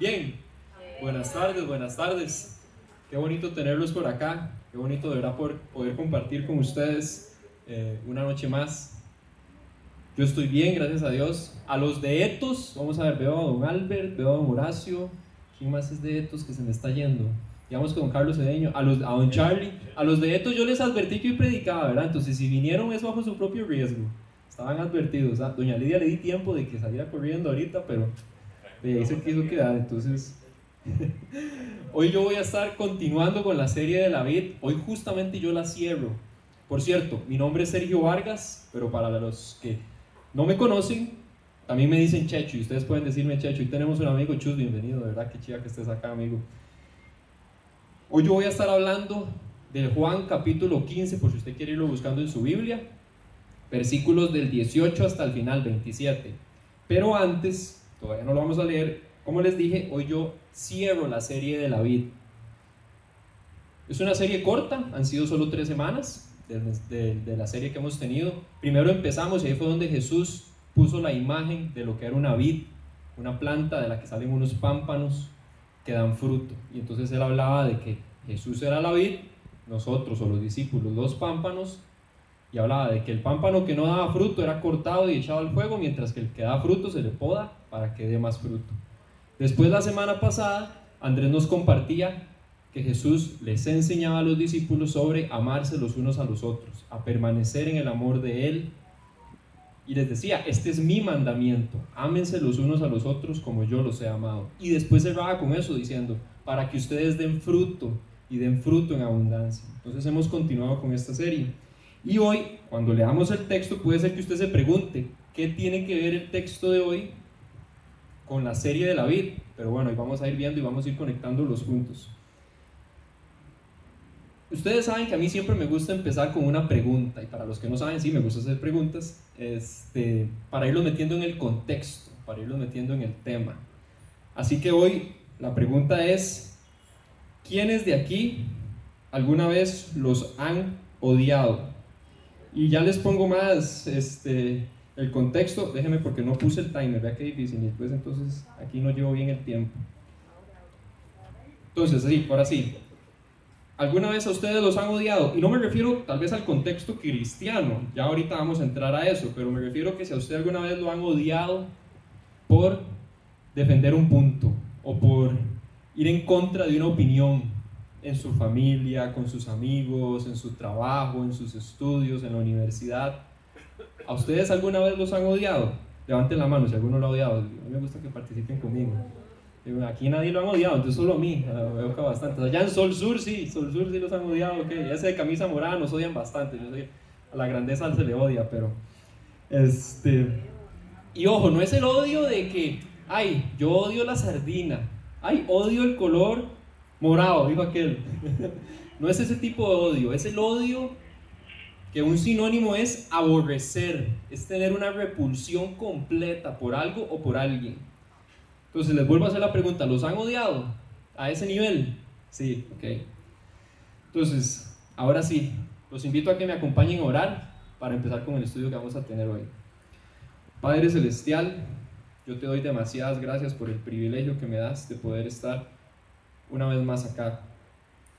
Bien, buenas tardes, buenas tardes. Qué bonito tenerlos por acá. Qué bonito de verdad poder, compartir con ustedes eh, una noche más. Yo estoy bien, gracias a Dios. A los de Etos, vamos a ver, veo a don Albert, veo a don Horacio. ¿Quién más es de Etos que se me está yendo? Digamos con Carlos Cedeño, a, los, a don Charlie. A los de Etos yo les advertí que hoy predicaba, ¿verdad? Entonces, si vinieron es bajo su propio riesgo. Estaban advertidos. ¿ah? Doña Lidia le di tiempo de que saliera corriendo ahorita, pero de ahí se quiso quedar. Entonces, hoy yo voy a estar continuando con la serie de la vid. Hoy justamente yo la cierro. Por cierto, mi nombre es Sergio Vargas, pero para los que no me conocen, también me dicen Checho y ustedes pueden decirme Checho. Y tenemos un amigo Chus, bienvenido, de verdad que chica que estés acá, amigo. Hoy yo voy a estar hablando de Juan capítulo 15, por si usted quiere irlo buscando en su Biblia versículos del 18 hasta el final 27. Pero antes, todavía no lo vamos a leer, como les dije, hoy yo cierro la serie de la vid. Es una serie corta, han sido solo tres semanas de, la serie que hemos tenido. Primero empezamos y ahí fue donde Jesús puso la imagen de lo que era una vid, una planta de la que salen unos pámpanos que dan fruto. Y entonces él hablaba de que Jesús era la vid, nosotros o los discípulos los pámpanos y hablaba de que el pámpano que no daba fruto era cortado y echado al fuego, mientras que el que da fruto se le poda para que dé más fruto. Después la semana pasada, Andrés nos compartía que Jesús les enseñaba a los discípulos sobre amarse los unos a los otros, a permanecer en el amor de Él. Y les decía, este es mi mandamiento, ámense los unos a los otros como yo los he amado. Y después cerraba con eso diciendo, para que ustedes den fruto y den fruto en abundancia. Entonces hemos continuado con esta serie. Y hoy, cuando leamos el texto, puede ser que usted se pregunte, ¿qué tiene que ver el texto de hoy con la serie de la vid? Pero bueno, hoy vamos a ir viendo y vamos a ir conectando los puntos. Ustedes saben que a mí siempre me gusta empezar con una pregunta, y para los que no saben, sí, me gusta hacer preguntas, este, para irlos metiendo en el contexto, para irlos metiendo en el tema. Así que hoy la pregunta es, ¿quiénes de aquí alguna vez los han odiado? Y ya les pongo más este, el contexto, déjenme porque no puse el timer, vea qué difícil, y después entonces aquí no llevo bien el tiempo. Entonces, sí, ahora sí. ¿Alguna vez a ustedes los han odiado? Y no me refiero tal vez al contexto cristiano, ya ahorita vamos a entrar a eso, pero me refiero que si a usted alguna vez lo han odiado por defender un punto o por ir en contra de una opinión en su familia, con sus amigos, en su trabajo, en sus estudios, en la universidad. ¿A ustedes alguna vez los han odiado? Levanten la mano si alguno lo ha odiado. A mí me gusta que participen conmigo. Aquí nadie lo han odiado, entonces solo a mí. Veo que bastante. Allá en Sol Sur sí, Sol Sur sí los han odiado. Okay. Ese de camisa morada nos odian bastante. Yo sé, a la grandeza se le odia, pero. Este. Y ojo, no es el odio de que, ay, yo odio la sardina. Ay, odio el color morado, dijo aquel. No es ese tipo de odio, es el odio que un sinónimo es aborrecer, es tener una repulsión completa por algo o por alguien. Entonces les vuelvo a hacer la pregunta, ¿los han odiado a ese nivel? Sí, ok. Entonces, ahora sí, los invito a que me acompañen a orar para empezar con el estudio que vamos a tener hoy. Padre Celestial, yo te doy demasiadas gracias por el privilegio que me das de poder estar una vez más acá,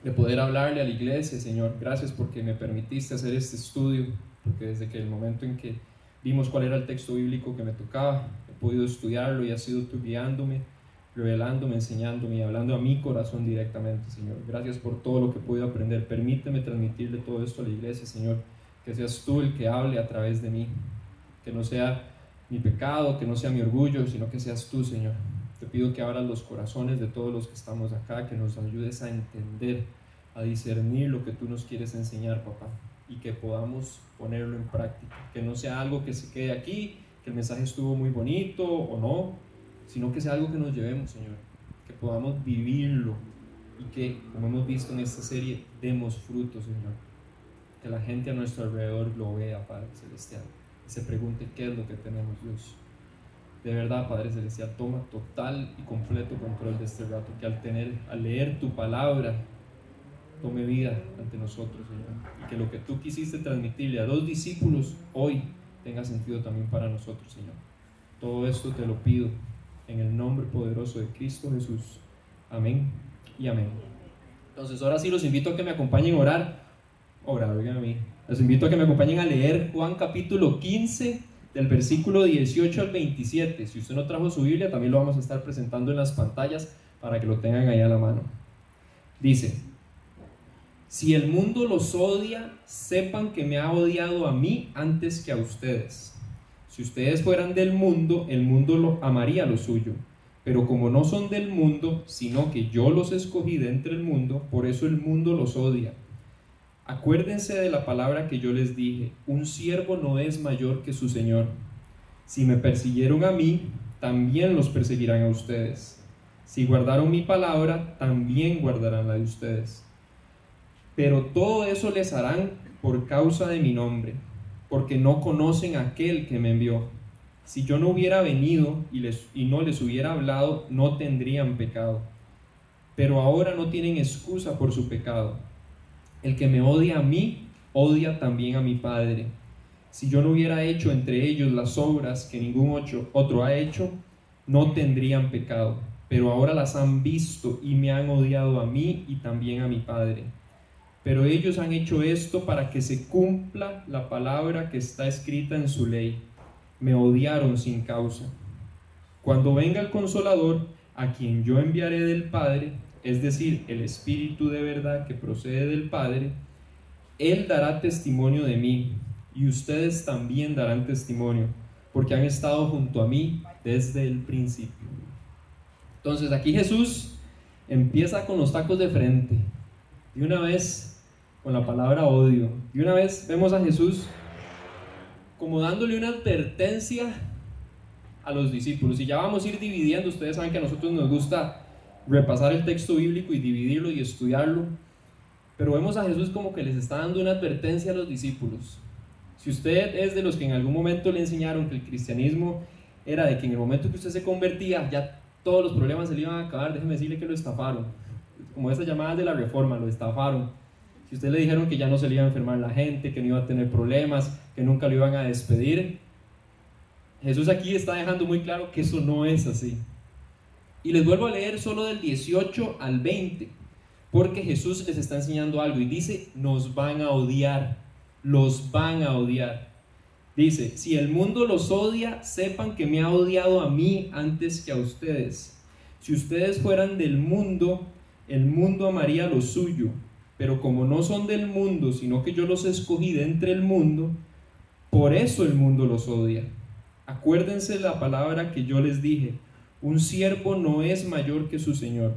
de poder hablarle a la iglesia, Señor. Gracias porque me permitiste hacer este estudio, porque desde que el momento en que vimos cuál era el texto bíblico que me tocaba, he podido estudiarlo y has sido tú guiándome, revelándome, enseñándome y hablando a mi corazón directamente, Señor. Gracias por todo lo que podido aprender. Permíteme transmitirle todo esto a la iglesia, Señor. Que seas tú el que hable a través de mí. Que no sea mi pecado, que no sea mi orgullo, sino que seas tú, Señor. Te pido que abras los corazones de todos los que estamos acá, que nos ayudes a entender, a discernir lo que tú nos quieres enseñar, papá, y que podamos ponerlo en práctica. Que no sea algo que se quede aquí, que el mensaje estuvo muy bonito o no, sino que sea algo que nos llevemos, Señor, que podamos vivirlo y que, como hemos visto en esta serie, demos frutos, Señor. Que la gente a nuestro alrededor lo vea, Padre Celestial, y se pregunte qué es lo que tenemos, Dios. De verdad, Padre Celestial, toma total y completo control de este rato, que al, tener, al leer tu palabra, tome vida ante nosotros, Señor. Y que lo que tú quisiste transmitirle a dos discípulos hoy tenga sentido también para nosotros, Señor. Todo esto te lo pido en el nombre poderoso de Cristo Jesús. Amén y amén. Entonces ahora sí los invito a que me acompañen a orar. Orar, oigan a mí. Los invito a que me acompañen a leer Juan capítulo 15 del versículo 18 al 27. Si usted no trajo su Biblia, también lo vamos a estar presentando en las pantallas para que lo tengan ahí a la mano. Dice, si el mundo los odia, sepan que me ha odiado a mí antes que a ustedes. Si ustedes fueran del mundo, el mundo lo amaría lo suyo. Pero como no son del mundo, sino que yo los escogí de entre el mundo, por eso el mundo los odia. Acuérdense de la palabra que yo les dije, un siervo no es mayor que su Señor. Si me persiguieron a mí, también los perseguirán a ustedes. Si guardaron mi palabra, también guardarán la de ustedes. Pero todo eso les harán por causa de mi nombre, porque no conocen aquel que me envió. Si yo no hubiera venido y, les, y no les hubiera hablado, no tendrían pecado. Pero ahora no tienen excusa por su pecado. El que me odia a mí, odia también a mi Padre. Si yo no hubiera hecho entre ellos las obras que ningún otro ha hecho, no tendrían pecado. Pero ahora las han visto y me han odiado a mí y también a mi Padre. Pero ellos han hecho esto para que se cumpla la palabra que está escrita en su ley. Me odiaron sin causa. Cuando venga el consolador, a quien yo enviaré del Padre, es decir, el Espíritu de verdad que procede del Padre, Él dará testimonio de mí y ustedes también darán testimonio, porque han estado junto a mí desde el principio. Entonces aquí Jesús empieza con los tacos de frente. Y una vez con la palabra odio. Y una vez vemos a Jesús como dándole una advertencia a los discípulos. Y ya vamos a ir dividiendo. Ustedes saben que a nosotros nos gusta repasar el texto bíblico y dividirlo y estudiarlo. Pero vemos a Jesús como que les está dando una advertencia a los discípulos. Si usted es de los que en algún momento le enseñaron que el cristianismo era de que en el momento que usted se convertía ya todos los problemas se le iban a acabar, déjeme decirle que lo estafaron. Como esas llamadas de la reforma, lo estafaron si usted le dijeron que ya no se le iba a enfermar la gente, que no iba a tener problemas, que nunca lo iban a despedir, Jesús aquí está dejando muy claro que eso no es así. Y les vuelvo a leer solo del 18 al 20, porque Jesús les está enseñando algo y dice, nos van a odiar, los van a odiar. Dice, si el mundo los odia, sepan que me ha odiado a mí antes que a ustedes. Si ustedes fueran del mundo, el mundo amaría lo suyo pero como no son del mundo, sino que yo los escogí de entre el mundo, por eso el mundo los odia. Acuérdense la palabra que yo les dije, un siervo no es mayor que su Señor.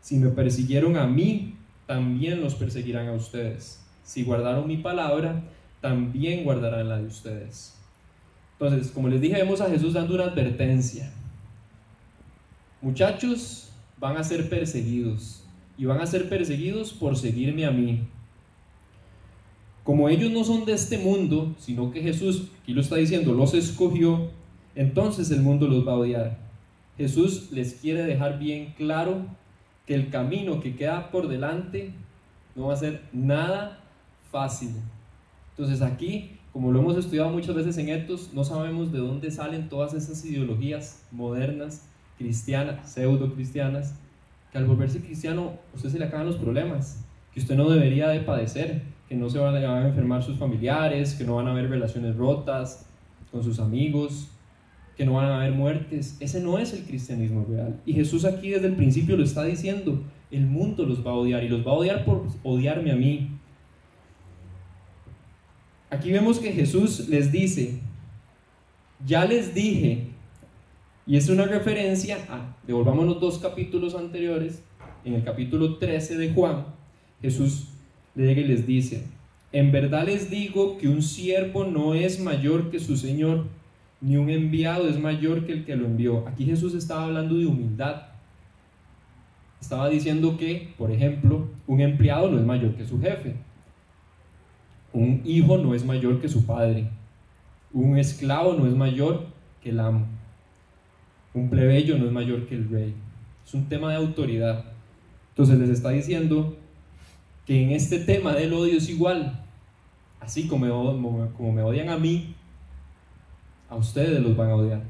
Si me persiguieron a mí, también los perseguirán a ustedes. Si guardaron mi palabra, también guardarán la de ustedes. Entonces, como les dije, vemos a Jesús dando una advertencia. Muchachos, van a ser perseguidos y van a ser perseguidos por seguirme a mí. Como ellos no son de este mundo, sino que Jesús, aquí lo está diciendo, los escogió, entonces el mundo los va a odiar. Jesús les quiere dejar bien claro que el camino que queda por delante no va a ser nada fácil. Entonces aquí, como lo hemos estudiado muchas veces en Etos, no sabemos de dónde salen todas esas ideologías modernas, cristianas, pseudo cristianas, que al volverse cristiano usted se le acaban los problemas, que usted no debería de padecer, que no se van a enfermar sus familiares, que no van a haber relaciones rotas con sus amigos, que no van a haber muertes. Ese no es el cristianismo real. Y Jesús aquí desde el principio lo está diciendo, el mundo los va a odiar y los va a odiar por odiarme a mí. Aquí vemos que Jesús les dice, ya les dije y es una referencia a, devolvamos los dos capítulos anteriores, en el capítulo 13 de Juan, Jesús le llega y les dice, en verdad les digo que un siervo no es mayor que su Señor, ni un enviado es mayor que el que lo envió. Aquí Jesús estaba hablando de humildad. Estaba diciendo que, por ejemplo, un empleado no es mayor que su jefe. Un hijo no es mayor que su padre. Un esclavo no es mayor que el amo. Un plebeyo no es mayor que el rey. Es un tema de autoridad. Entonces les está diciendo que en este tema del odio es igual. Así como me, como me odian a mí, a ustedes los van a odiar.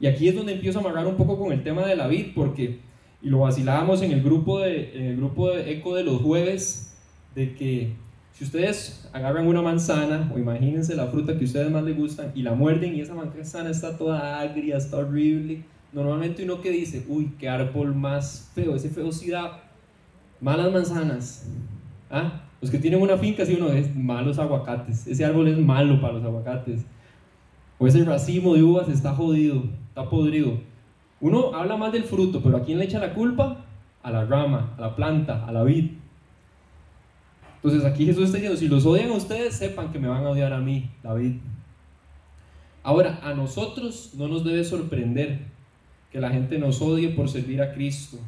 Y aquí es donde empiezo a amarrar un poco con el tema de la vid, porque, y lo vacilábamos en el grupo de, en el grupo de eco de los jueves, de que si ustedes agarran una manzana, o imagínense la fruta que ustedes más les gustan, y la muerden y esa manzana está toda agria, está horrible, normalmente uno que dice, uy, qué árbol más feo, ese feo sí da malas manzanas. ¿Ah? Los que tienen una finca, si uno es malos aguacates, ese árbol es malo para los aguacates. O ese racimo de uvas está jodido, está podrido. Uno habla más del fruto, pero ¿a quién le echa la culpa? A la rama, a la planta, a la vid. Entonces aquí Jesús está diciendo, si los odian a ustedes, sepan que me van a odiar a mí, David. Ahora, a nosotros no nos debe sorprender que la gente nos odie por servir a Cristo,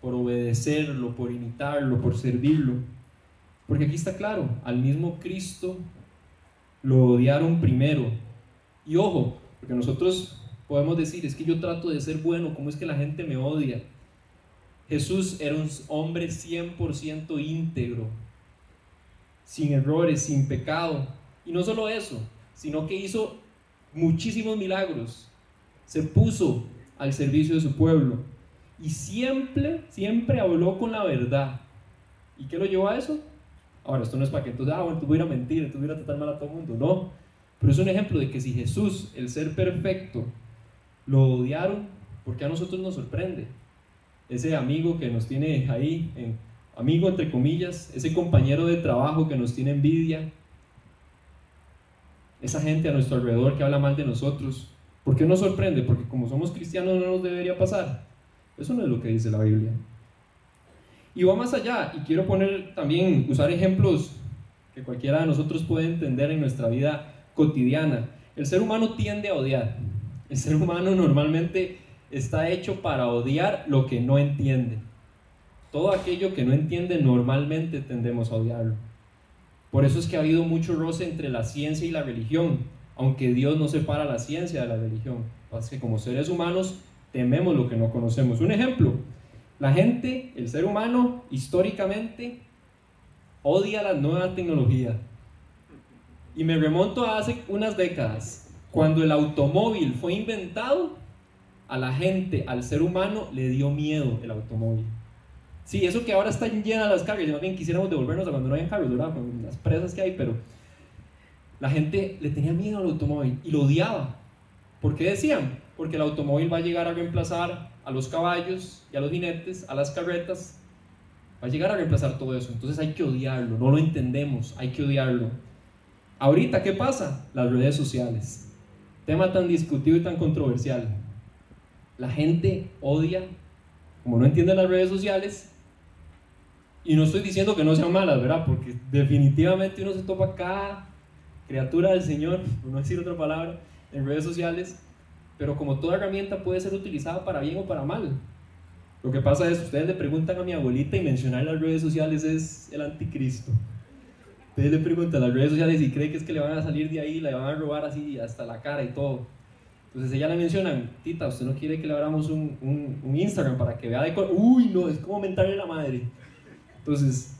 por obedecerlo, por imitarlo, por servirlo. Porque aquí está claro, al mismo Cristo lo odiaron primero. Y ojo, porque nosotros podemos decir, es que yo trato de ser bueno, ¿cómo es que la gente me odia? Jesús era un hombre 100% íntegro, sin errores, sin pecado. Y no solo eso, sino que hizo muchísimos milagros. Se puso al servicio de su pueblo. Y siempre, siempre habló con la verdad. ¿Y qué lo llevó a eso? Ahora, esto no es para que entonces, ah, bueno, tú voy a mentir, tú voy a tratar mal a todo el mundo. No. Pero es un ejemplo de que si Jesús, el ser perfecto, lo odiaron, ¿por qué a nosotros nos sorprende? Ese amigo que nos tiene ahí amigo entre comillas, ese compañero de trabajo que nos tiene envidia, esa gente a nuestro alrededor que habla mal de nosotros. ¿Por qué nos sorprende? Porque como somos cristianos no nos debería pasar. Eso no es lo que dice la Biblia. Y va más allá, y quiero poner también, usar ejemplos que cualquiera de nosotros puede entender en nuestra vida cotidiana. El ser humano tiende a odiar. El ser humano normalmente está hecho para odiar lo que no entiende. Todo aquello que no entiende normalmente tendemos a odiarlo. Por eso es que ha habido mucho roce entre la ciencia y la religión, aunque Dios no separa la ciencia de la religión. Es que como seres humanos tememos lo que no conocemos. Un ejemplo, la gente, el ser humano, históricamente odia la nueva tecnología. Y me remonto a hace unas décadas, cuando el automóvil fue inventado, a la gente, al ser humano, le dio miedo el automóvil. Sí, eso que ahora están llenas las cargas, más bien quisiéramos devolvernos a cuando no había carros, ¿verdad? Con las presas que hay, pero la gente le tenía miedo al automóvil y lo odiaba. ¿Por qué decían? Porque el automóvil va a llegar a reemplazar a los caballos y a los jinetes, a las carretas, va a llegar a reemplazar todo eso. Entonces hay que odiarlo, no lo entendemos, hay que odiarlo. Ahorita, ¿qué pasa? Las redes sociales. Tema tan discutido y tan controversial. La gente odia, como no entiende las redes sociales, y no estoy diciendo que no sean malas, ¿verdad? Porque definitivamente uno se topa cada criatura del Señor, por no decir otra palabra, en redes sociales, pero como toda herramienta puede ser utilizada para bien o para mal. Lo que pasa es, ustedes le preguntan a mi abuelita y mencionar las redes sociales es el anticristo. Ustedes le preguntan a las redes sociales y cree que es que le van a salir de ahí, le van a robar así hasta la cara y todo. Entonces ella le mencionan, tita, usted no quiere que le abramos un, un, un Instagram para que vea de... Uy, no, es como mentarle la madre. Entonces,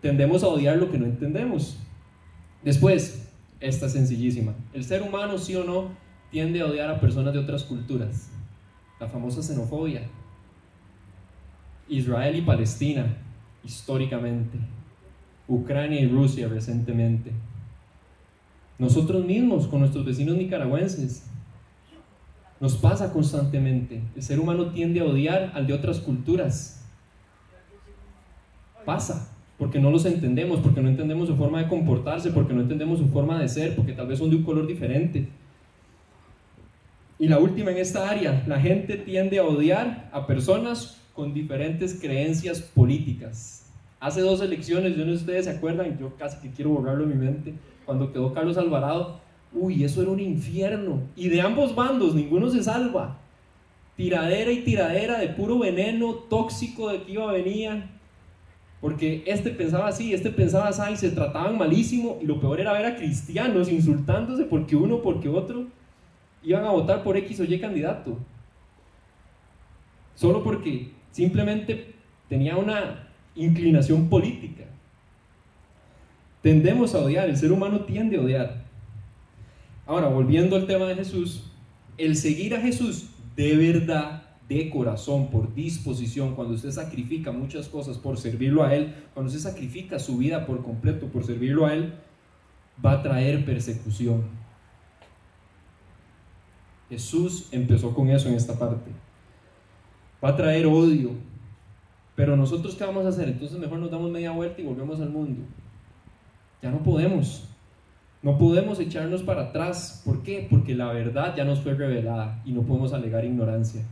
tendemos a odiar lo que no entendemos. Después, esta sencillísima. El ser humano, sí o no, tiende a odiar a personas de otras culturas. La famosa xenofobia. Israel y Palestina, históricamente. Ucrania y Rusia recientemente. Nosotros mismos, con nuestros vecinos nicaragüenses, nos pasa constantemente. El ser humano tiende a odiar al de otras culturas pasa, porque no los entendemos, porque no entendemos su forma de comportarse, porque no entendemos su forma de ser, porque tal vez son de un color diferente. Y la última en esta área, la gente tiende a odiar a personas con diferentes creencias políticas. Hace dos elecciones, yo no sé si ustedes se acuerdan, yo casi que quiero borrarlo en mi mente, cuando quedó Carlos Alvarado, uy, eso era un infierno. Y de ambos bandos, ninguno se salva. Tiradera y tiradera de puro veneno tóxico de que iba a venir porque este pensaba así, este pensaba así, y se trataban malísimo, y lo peor era ver a cristianos insultándose porque uno, porque otro, iban a votar por X o Y candidato. Solo porque simplemente tenía una inclinación política. Tendemos a odiar, el ser humano tiende a odiar. Ahora, volviendo al tema de Jesús, el seguir a Jesús de verdad, de corazón, por disposición, cuando usted sacrifica muchas cosas por servirlo a Él, cuando usted sacrifica su vida por completo por servirlo a Él, va a traer persecución. Jesús empezó con eso en esta parte. Va a traer odio. Pero nosotros qué vamos a hacer? Entonces mejor nos damos media vuelta y volvemos al mundo. Ya no podemos. No podemos echarnos para atrás. ¿Por qué? Porque la verdad ya nos fue revelada y no podemos alegar ignorancia.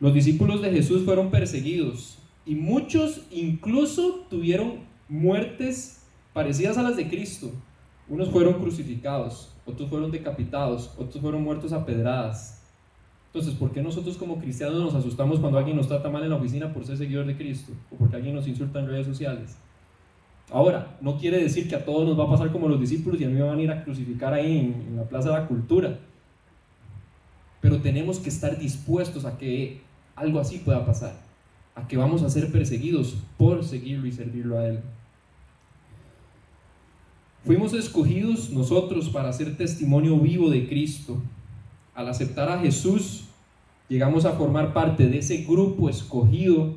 Los discípulos de Jesús fueron perseguidos y muchos incluso tuvieron muertes parecidas a las de Cristo. Unos fueron crucificados, otros fueron decapitados, otros fueron muertos a pedradas. Entonces, ¿por qué nosotros como cristianos nos asustamos cuando alguien nos trata mal en la oficina por ser seguidor de Cristo? O porque alguien nos insulta en redes sociales. Ahora, no quiere decir que a todos nos va a pasar como los discípulos y a mí me van a ir a crucificar ahí en, en la Plaza de la Cultura. Pero tenemos que estar dispuestos a que algo así pueda pasar, a que vamos a ser perseguidos por seguirlo y servirlo a Él. Fuimos escogidos nosotros para ser testimonio vivo de Cristo. Al aceptar a Jesús, llegamos a formar parte de ese grupo escogido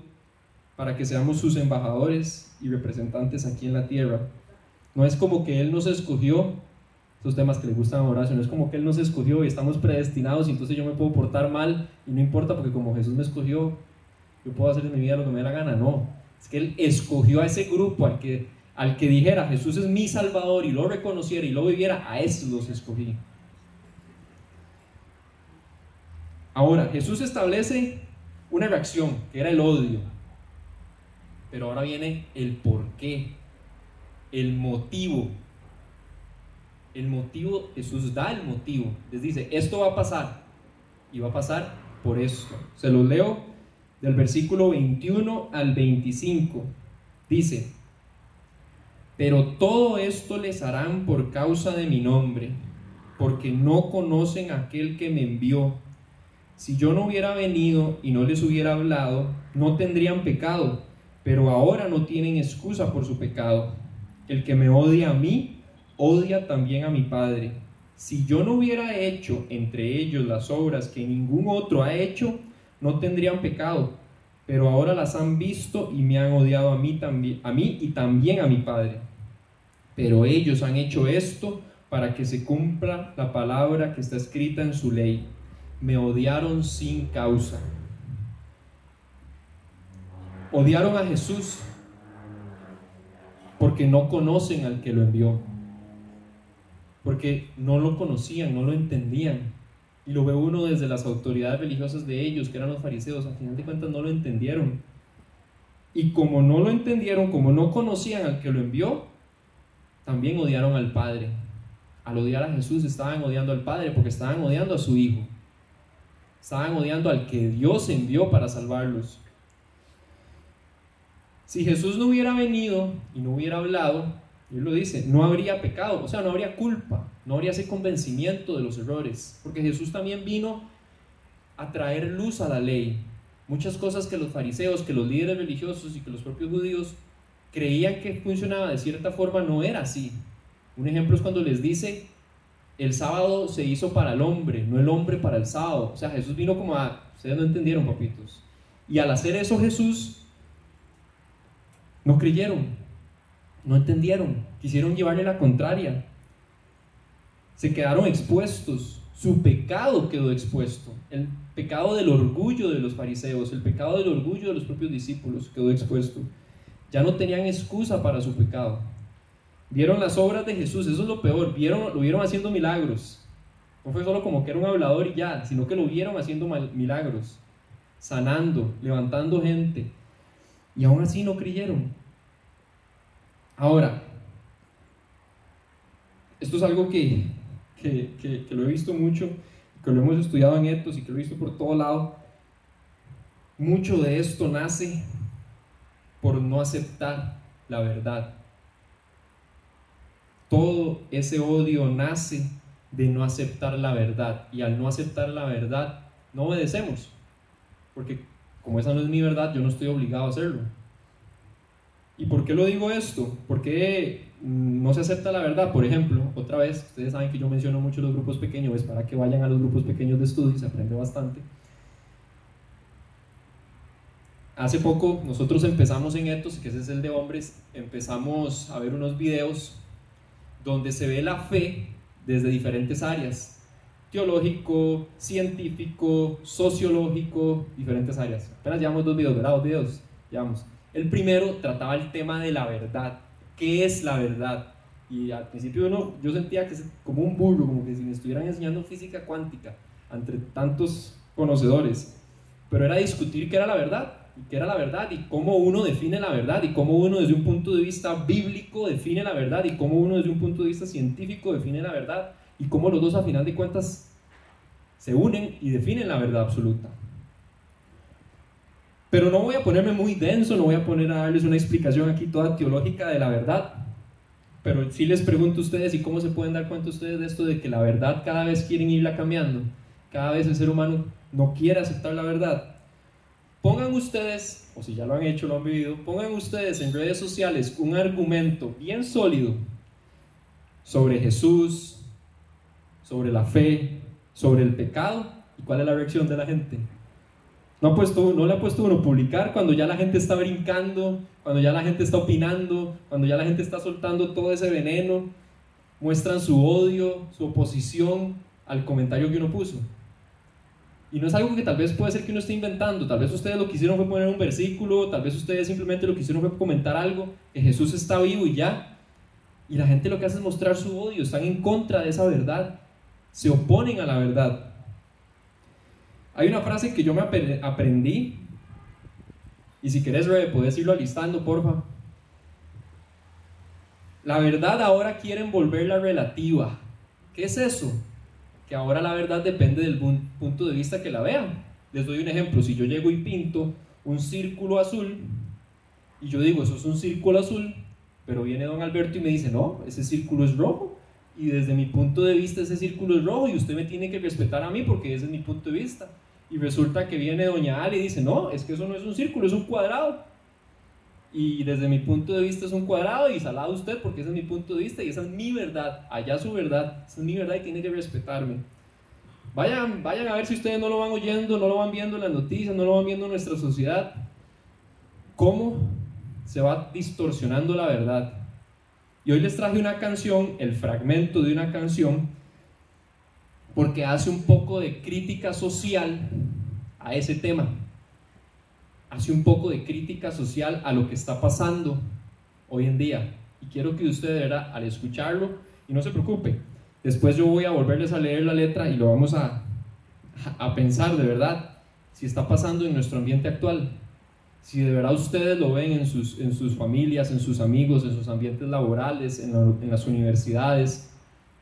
para que seamos sus embajadores y representantes aquí en la tierra. No es como que Él nos escogió, esos temas que le gustan a Horacio, no es como que Él nos escogió y estamos predestinados y entonces yo me puedo portar mal y no importa porque como Jesús me escogió, yo puedo hacer en mi vida lo que me dé la gana. No, es que Él escogió a ese grupo al que, al que dijera Jesús es mi Salvador y lo reconociera y lo viviera, a esos los escogí. Ahora, Jesús establece una reacción, que era el odio. Pero ahora viene el por qué, el motivo el motivo, Jesús da el motivo. Les dice, esto va a pasar. Y va a pasar por esto. Se lo leo del versículo 21 al 25. Dice, pero todo esto les harán por causa de mi nombre, porque no conocen aquel que me envió. Si yo no hubiera venido y no les hubiera hablado, no tendrían pecado, pero ahora no tienen excusa por su pecado. El que me odia a mí, odia también a mi Padre. Si yo no hubiera hecho entre ellos las obras que ningún otro ha hecho, no tendrían pecado, pero ahora las han visto y me han odiado a mí, a mí y también a mi Padre. Pero ellos han hecho esto para que se cumpla la palabra que está escrita en su ley. Me odiaron sin causa. Odiaron a Jesús porque no conocen al que lo envió porque no lo conocían, no lo entendían. Y lo ve uno desde las autoridades religiosas de ellos, que eran los fariseos, al final de cuentas no lo entendieron. Y como no lo entendieron, como no conocían al que lo envió, también odiaron al Padre. Al odiar a Jesús estaban odiando al Padre porque estaban odiando a su Hijo. Estaban odiando al que Dios envió para salvarlos. Si Jesús no hubiera venido y no hubiera hablado, él lo dice, no habría pecado, o sea, no habría culpa, no habría ese convencimiento de los errores, porque Jesús también vino a traer luz a la ley. Muchas cosas que los fariseos, que los líderes religiosos y que los propios judíos creían que funcionaba de cierta forma, no era así. Un ejemplo es cuando les dice, el sábado se hizo para el hombre, no el hombre para el sábado. O sea, Jesús vino como a, ustedes no entendieron, papitos. Y al hacer eso Jesús, no creyeron, no entendieron, quisieron llevarle la contraria. Se quedaron expuestos, su pecado quedó expuesto. El pecado del orgullo de los fariseos, el pecado del orgullo de los propios discípulos quedó expuesto. Ya no tenían excusa para su pecado. Vieron las obras de Jesús, eso es lo peor, vieron, lo vieron haciendo milagros. No fue solo como que era un hablador y ya, sino que lo vieron haciendo milagros, sanando, levantando gente. Y aún así no creyeron. Ahora, esto es algo que, lo he visto mucho, que lo hemos estudiado en Etos y que lo he visto por todo lado. Mucho de esto nace por no aceptar la verdad. Todo ese odio nace de no aceptar la verdad. Y al no aceptar la verdad, no obedecemos. Porque como esa no es mi verdad, yo no estoy obligado a hacerlo. ¿Y por qué lo digo esto? Porque no se acepta la verdad, por ejemplo, otra vez, ustedes saben que yo menciono mucho los grupos pequeños, es para que vayan a los grupos pequeños de estudio y se aprende bastante. Hace poco nosotros empezamos en Etos, que ese es el de hombres, empezamos a ver unos videos donde se ve la fe desde diferentes áreas, teológico, científico, sociológico, diferentes áreas. Apenas llevamos dos videos, ¿verdad? Dos videos, llevamos. El primero trataba el tema de la verdad. ¿Qué es la verdad? Y al principio uno, yo sentía que es como un burro, como que si me estuvieran enseñando física cuántica entre tantos conocedores. Pero era discutir qué era la verdad, y qué era la verdad, y cómo uno define la verdad, y cómo uno desde un punto de vista bíblico define la verdad, y cómo uno desde un punto de vista científico define la verdad, y cómo los dos a final de cuentas se unen y definen la verdad absoluta. Pero no voy a ponerme muy denso, no voy a poner a darles una explicación aquí toda teológica de la verdad. Pero sí les pregunto a ustedes y cómo se pueden dar cuenta ustedes de esto de que la verdad cada vez quieren irla cambiando. Cada vez el ser humano no quiere aceptar la verdad. Pongan ustedes, o si ya lo han hecho, lo han vivido, pongan ustedes en redes sociales un argumento bien sólido sobre Jesús, sobre la fe, sobre el pecado y cuál es la reacción de la gente. No, ha puesto, no le ha puesto uno publicar cuando ya la gente está brincando, cuando ya la gente está opinando, cuando ya la gente está soltando todo ese veneno, muestran su odio, su oposición al comentario que uno puso. Y no es algo que tal vez puede ser que uno esté inventando, tal vez ustedes lo que hicieron fue poner un versículo, tal vez ustedes simplemente lo que hicieron fue comentar algo, que Jesús está vivo y ya. Y la gente lo que hace es mostrar su odio, están en contra de esa verdad, se oponen a la verdad. Hay una frase que yo me aprendí, y si querés, puedes irlo alistando, porfa. La verdad ahora quieren volverla relativa. ¿Qué es eso? Que ahora la verdad depende del punto de vista que la vean. Les doy un ejemplo. Si yo llego y pinto un círculo azul, y yo digo, eso es un círculo azul, pero viene don Alberto y me dice, no, ese círculo es rojo. Y desde mi punto de vista ese círculo es rojo y usted me tiene que respetar a mí porque ese es mi punto de vista. Y resulta que viene doña Ali y dice, no, es que eso no es un círculo, es un cuadrado. Y desde mi punto de vista es un cuadrado y salado usted porque ese es mi punto de vista y esa es mi verdad, allá su verdad, esa es mi verdad y tiene que respetarme. Vayan, vayan a ver si ustedes no lo van oyendo, no lo van viendo en las noticias, no lo van viendo en nuestra sociedad. ¿Cómo se va distorsionando la verdad? Y hoy les traje una canción, el fragmento de una canción porque hace un poco de crítica social a ese tema. Hace un poco de crítica social a lo que está pasando hoy en día. Y quiero que usted, al escucharlo, y no se preocupe, después yo voy a volverles a leer la letra y lo vamos a, a pensar de verdad si está pasando en nuestro ambiente actual. Si de verdad ustedes lo ven en sus, en sus familias, en sus amigos, en sus ambientes laborales, en las universidades,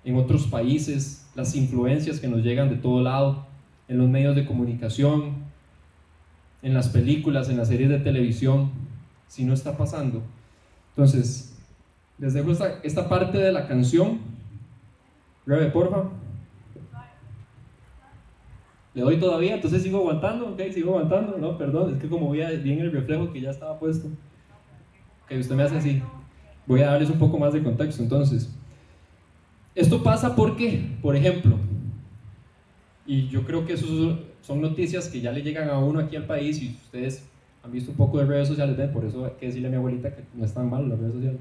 en otros países, las influencias que nos llegan de todo lado, en los medios de comunicación, en las películas, en las series de televisión, si no está pasando. Entonces, les dejo esta, esta parte de la canción. Rebe, porfa. Le doy todavía, entonces sigo aguantando, ok, sigo aguantando. No, perdón, es que como vi bien el reflejo que ya estaba puesto. Ok, usted me hace así. Voy a darles un poco más de contexto entonces. Esto pasa porque, por ejemplo, y yo creo que eso son noticias que ya le llegan a uno aquí al país y ustedes han visto un poco de redes sociales, ¿ven? por eso hay que decirle a mi abuelita que no están mal las redes sociales.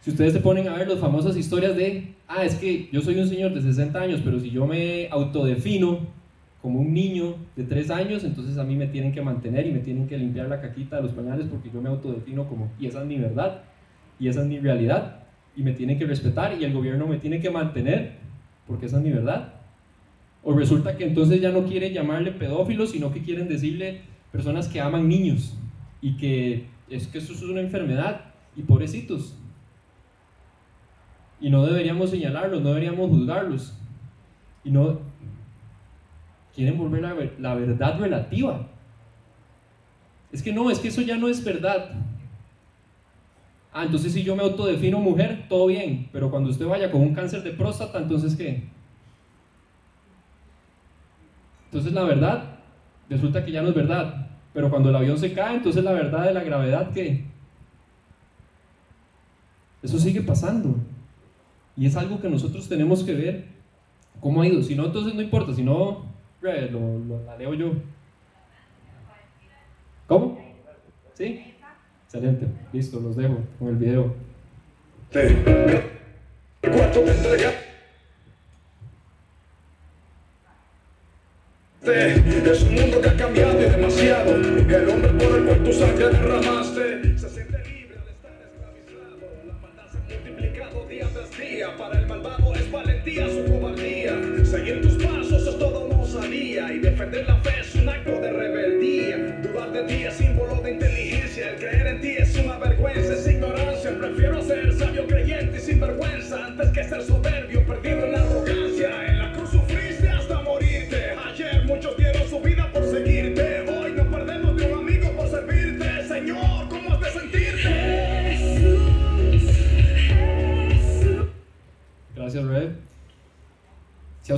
Si ustedes se ponen a ver las famosas historias de, ah, es que yo soy un señor de 60 años, pero si yo me autodefino como un niño de 3 años, entonces a mí me tienen que mantener y me tienen que limpiar la caquita de los pañales porque yo me autodefino como, y esa es mi verdad, y esa es mi realidad y me tienen que respetar y el gobierno me tiene que mantener, porque esa es mi verdad. O resulta que entonces ya no quieren llamarle pedófilos, sino que quieren decirle personas que aman niños y que es que eso es una enfermedad y pobrecitos. Y no deberíamos señalarlos, no deberíamos juzgarlos. Y no quieren volver la, la verdad relativa. Es que no, es que eso ya no es verdad. Ah, entonces si yo me autodefino mujer, todo bien, pero cuando usted vaya con un cáncer de próstata, entonces ¿qué? Entonces la verdad resulta que ya no es verdad, pero cuando el avión se cae, entonces la verdad de la gravedad ¿qué? Eso sigue pasando. Y es algo que nosotros tenemos que ver cómo ha ido. Si no, entonces no importa. Si no, lo, lo, la leo yo. ¿Cómo? ¿Sí? Excelente. Listo, los dejo con el video. Es un mundo que ha cambiado demasiado. El hombre por el cual tu sangre derramaste se siente libre al estar esclavizado. La maldad se ha multiplicado día tras día. Para el malvado es valentía su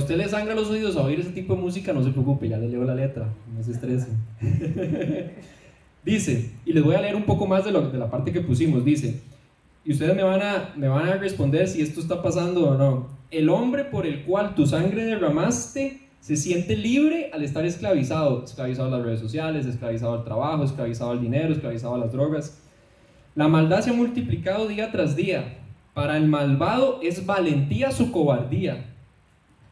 usted le sangra los oídos a oír ese tipo de música, no se preocupe, ya le leo la letra, no se estrese. dice, y les voy a leer un poco más de, lo, de la parte que pusimos, dice, y ustedes me van, a, me van a responder si esto está pasando o no. El hombre por el cual tu sangre derramaste se siente libre al estar esclavizado, esclavizado a las redes sociales, esclavizado al trabajo, esclavizado al dinero, esclavizado a las drogas. La maldad se ha multiplicado día tras día. Para el malvado es valentía su cobardía.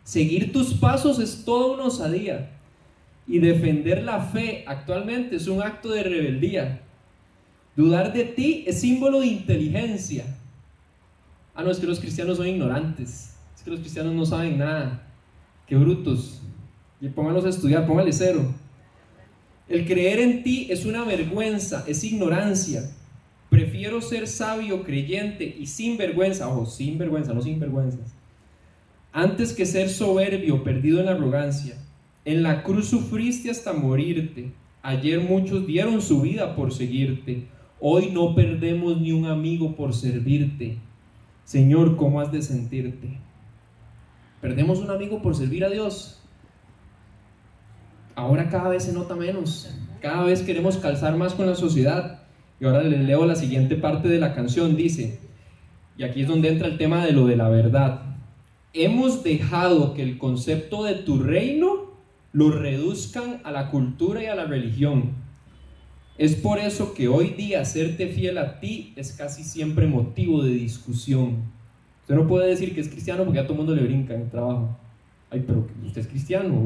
Seguir tus pasos es toda una osadía. Y defender la fe actualmente es un acto de rebeldía. Dudar de ti es símbolo de inteligencia. Ah, no, es que los cristianos son ignorantes. Es que los cristianos no saben nada. Qué brutos. Y póngalos a estudiar, póngale cero. El creer en ti es una vergüenza, es ignorancia. Prefiero ser sabio, creyente y sin vergüenza, ojo, sin vergüenza, no sin vergüenzas antes que ser soberbio, perdido en la arrogancia. En la cruz sufriste hasta morirte. Ayer muchos dieron su vida por seguirte. Hoy no perdemos ni un amigo por servirte. Señor, ¿cómo has de sentirte? ¿Perdemos un amigo por servir a Dios? Ahora cada vez se nota menos. Cada vez queremos calzar más con la sociedad. Y ahora les leo la siguiente parte de la canción. Dice, y aquí es donde entra el tema de lo de la verdad hemos dejado que el concepto de tu reino lo reduzcan a la cultura y a la religión. Es por eso que hoy día serte fiel a ti es casi siempre motivo de discusión. Usted no puede decir que es cristiano porque a todo el mundo le brinca en el trabajo. Ay, pero usted es cristiano.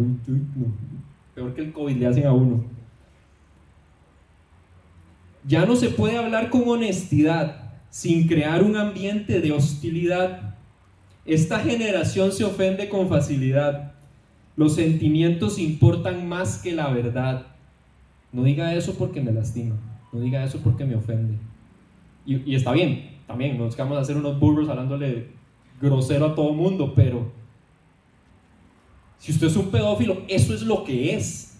Peor que el COVID le hacen a uno. Ya no se puede hablar con honestidad sin crear un ambiente de hostilidad esta generación se ofende con facilidad. Los sentimientos importan más que la verdad. No diga eso porque me lastima. No diga eso porque me ofende. Y, está bien, también, nos vamos a hacer unos burros hablándole grosero a todo mundo, pero si usted es un pedófilo, eso es lo que es.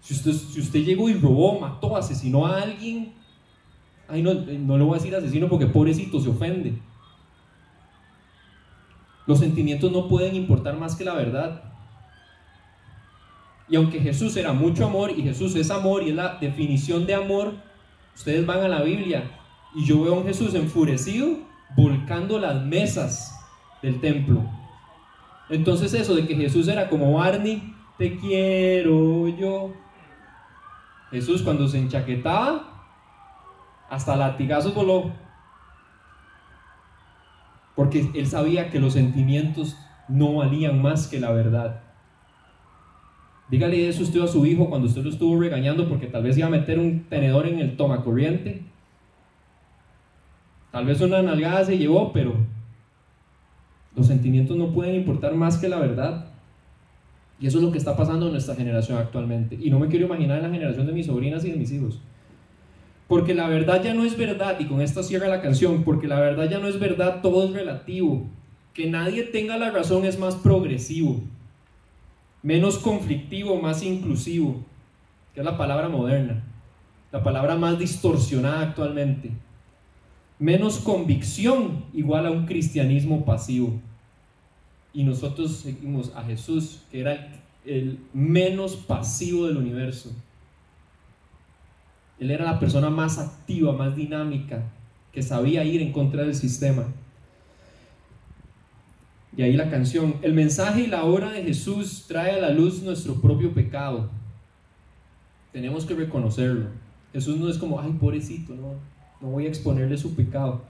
Si usted, si usted llegó y robó, mató, asesinó a alguien, ay, no, no le voy a decir asesino porque pobrecito se ofende. Los sentimientos no pueden importar más que la verdad. Y aunque Jesús era mucho amor y Jesús es amor y es la definición de amor, ustedes van a la Biblia y yo veo a un Jesús enfurecido volcando las mesas del templo. Entonces eso de que Jesús era como Barney, te quiero yo. Jesús cuando se enchaquetaba, hasta latigazos voló porque él sabía que los sentimientos no valían más que la verdad. Dígale eso usted a su hijo cuando usted lo estuvo regañando porque tal vez iba a meter un tenedor en el toma corriente. Tal vez una nalgada se llevó, pero los sentimientos no pueden importar más que la verdad. Y eso es lo que está pasando en nuestra generación actualmente. Y no me quiero imaginar en la generación de mis sobrinas y de mis hijos. Porque la verdad ya no es verdad, y con esto cierra la canción, porque la verdad ya no es verdad, todo es relativo. Que nadie tenga la razón es más progresivo, menos conflictivo, más inclusivo, que es la palabra moderna, la palabra más distorsionada actualmente. Menos convicción igual a un cristianismo pasivo. Y nosotros seguimos a Jesús, que era el menos pasivo del universo él era la persona más activa, más dinámica, que sabía ir en contra del sistema. Y ahí la canción, el mensaje y la obra de Jesús trae a la luz nuestro propio pecado. Tenemos que reconocerlo. Jesús no es como, ay, pobrecito, no, no voy a exponerle su pecado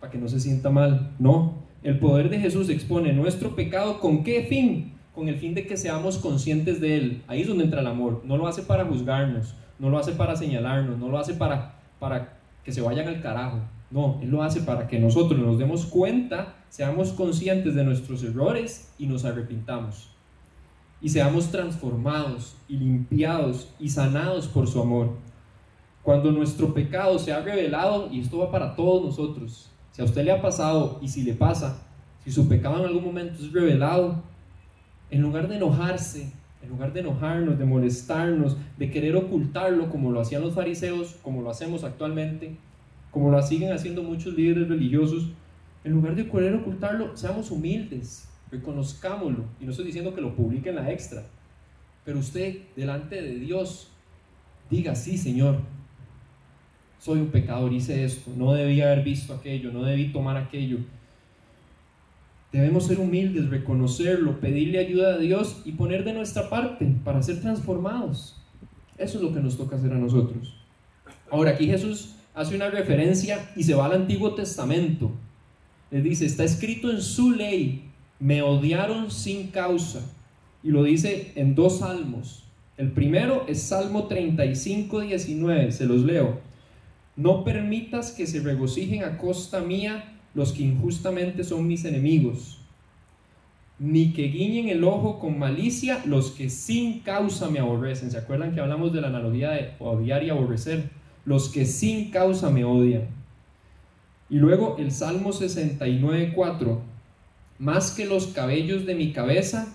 para que no se sienta mal. No, el poder de Jesús expone nuestro pecado con qué fin? Con el fin de que seamos conscientes de él. Ahí es donde entra el amor. No lo hace para juzgarnos, no lo hace para señalarnos, no lo hace para, para que se vayan al carajo. No, Él lo hace para que nosotros nos demos cuenta, seamos conscientes de nuestros errores y nos arrepintamos. Y seamos transformados y limpiados y sanados por su amor. Cuando nuestro pecado se ha revelado, y esto va para todos nosotros, si a usted le ha pasado y si le pasa, si su pecado en algún momento es revelado, en lugar de enojarse, en lugar de enojarnos, de molestarnos, de querer ocultarlo como lo hacían los fariseos, como lo hacemos actualmente, como lo siguen haciendo muchos líderes religiosos, en lugar de querer ocultarlo, seamos humildes, reconozcámoslo. Y no estoy diciendo que lo publique en la extra, pero usted delante de Dios diga, sí, Señor, soy un pecador, hice esto, no debí haber visto aquello, no debí tomar aquello. Debemos ser humildes, reconocerlo, pedirle ayuda a Dios y poner de nuestra parte para ser transformados. Eso es lo que nos toca hacer a nosotros. Ahora, aquí Jesús hace una referencia y se va al Antiguo Testamento. Le dice, está escrito en su ley, me odiaron sin causa. Y lo dice en dos salmos. El primero es Salmo 35, 19, se los leo. No permitas que se regocijen a costa mía los que injustamente son mis enemigos, ni que guiñen el ojo con malicia los que sin causa me aborrecen. ¿Se acuerdan que hablamos de la analogía de odiar y aborrecer? Los que sin causa me odian. Y luego el Salmo 69.4, más que los cabellos de mi cabeza,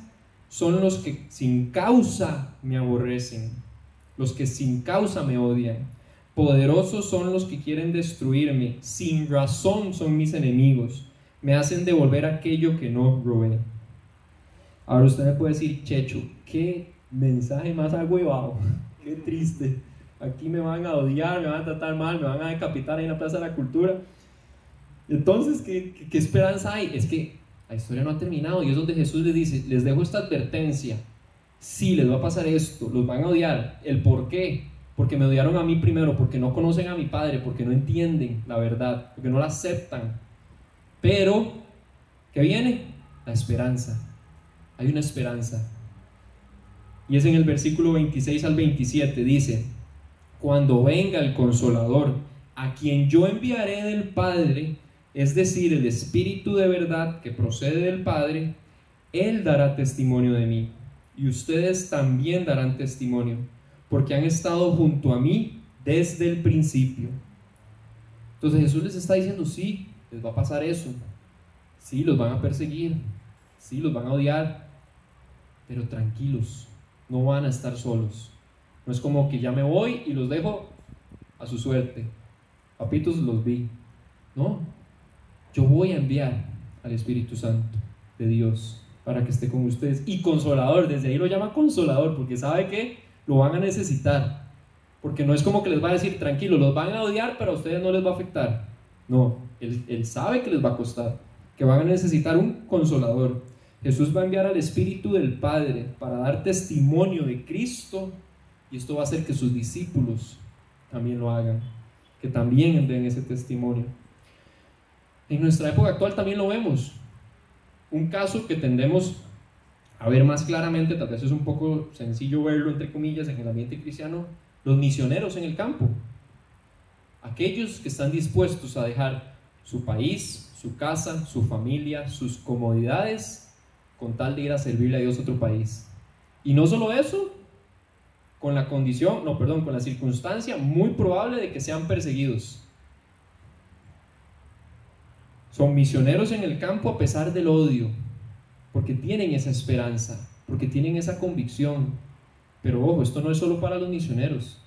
son los que sin causa me aborrecen, los que sin causa me odian. Poderosos son los que quieren destruirme, sin razón son mis enemigos, me hacen devolver aquello que no robé. Ahora usted me puede decir, Checho, qué mensaje más agüevado, qué triste. Aquí me van a odiar, me van a tratar mal, me van a decapitar ahí en la Plaza de la Cultura. Entonces, ¿qué, qué esperanza hay? Es que la historia no ha terminado y es donde Jesús les dice, les dejo esta advertencia. Sí, les va a pasar esto, los van a odiar. ¿El por qué? Porque me odiaron a mí primero, porque no conocen a mi Padre, porque no entienden la verdad, porque no la aceptan. Pero, ¿qué viene? La esperanza. Hay una esperanza. Y es en el versículo 26 al 27, dice, cuando venga el consolador, a quien yo enviaré del Padre, es decir, el Espíritu de verdad que procede del Padre, Él dará testimonio de mí, y ustedes también darán testimonio porque han estado junto a mí desde el principio. Entonces Jesús les está diciendo, sí, les va a pasar eso, sí, los van a perseguir, sí, los van a odiar, pero tranquilos, no van a estar solos. No es como que ya me voy y los dejo a su suerte. Papitos los vi. No, yo voy a enviar al Espíritu Santo de Dios para que esté con ustedes. Y consolador, desde ahí lo llama consolador, porque sabe que lo van a necesitar. Porque no es como que les va a decir, tranquilo, los van a odiar, pero a ustedes no les va a afectar. No, él, él sabe que les va a costar, que van a necesitar un consolador. Jesús va a enviar al Espíritu del Padre para dar testimonio de Cristo y esto va a hacer que sus discípulos también lo hagan, que también den ese testimonio. En nuestra época actual también lo vemos. Un caso que tendemos a ver más claramente, tal vez es un poco sencillo verlo entre comillas en el ambiente cristiano, los misioneros en el campo. Aquellos que están dispuestos a dejar su país, su casa, su familia, sus comodidades, con tal de ir a servirle a Dios a otro país. Y no solo eso, con la condición, no, perdón, con la circunstancia muy probable de que sean perseguidos. Son misioneros en el campo a pesar del odio, porque tienen esa esperanza, porque tienen esa convicción. Pero ojo, esto no es solo para los misioneros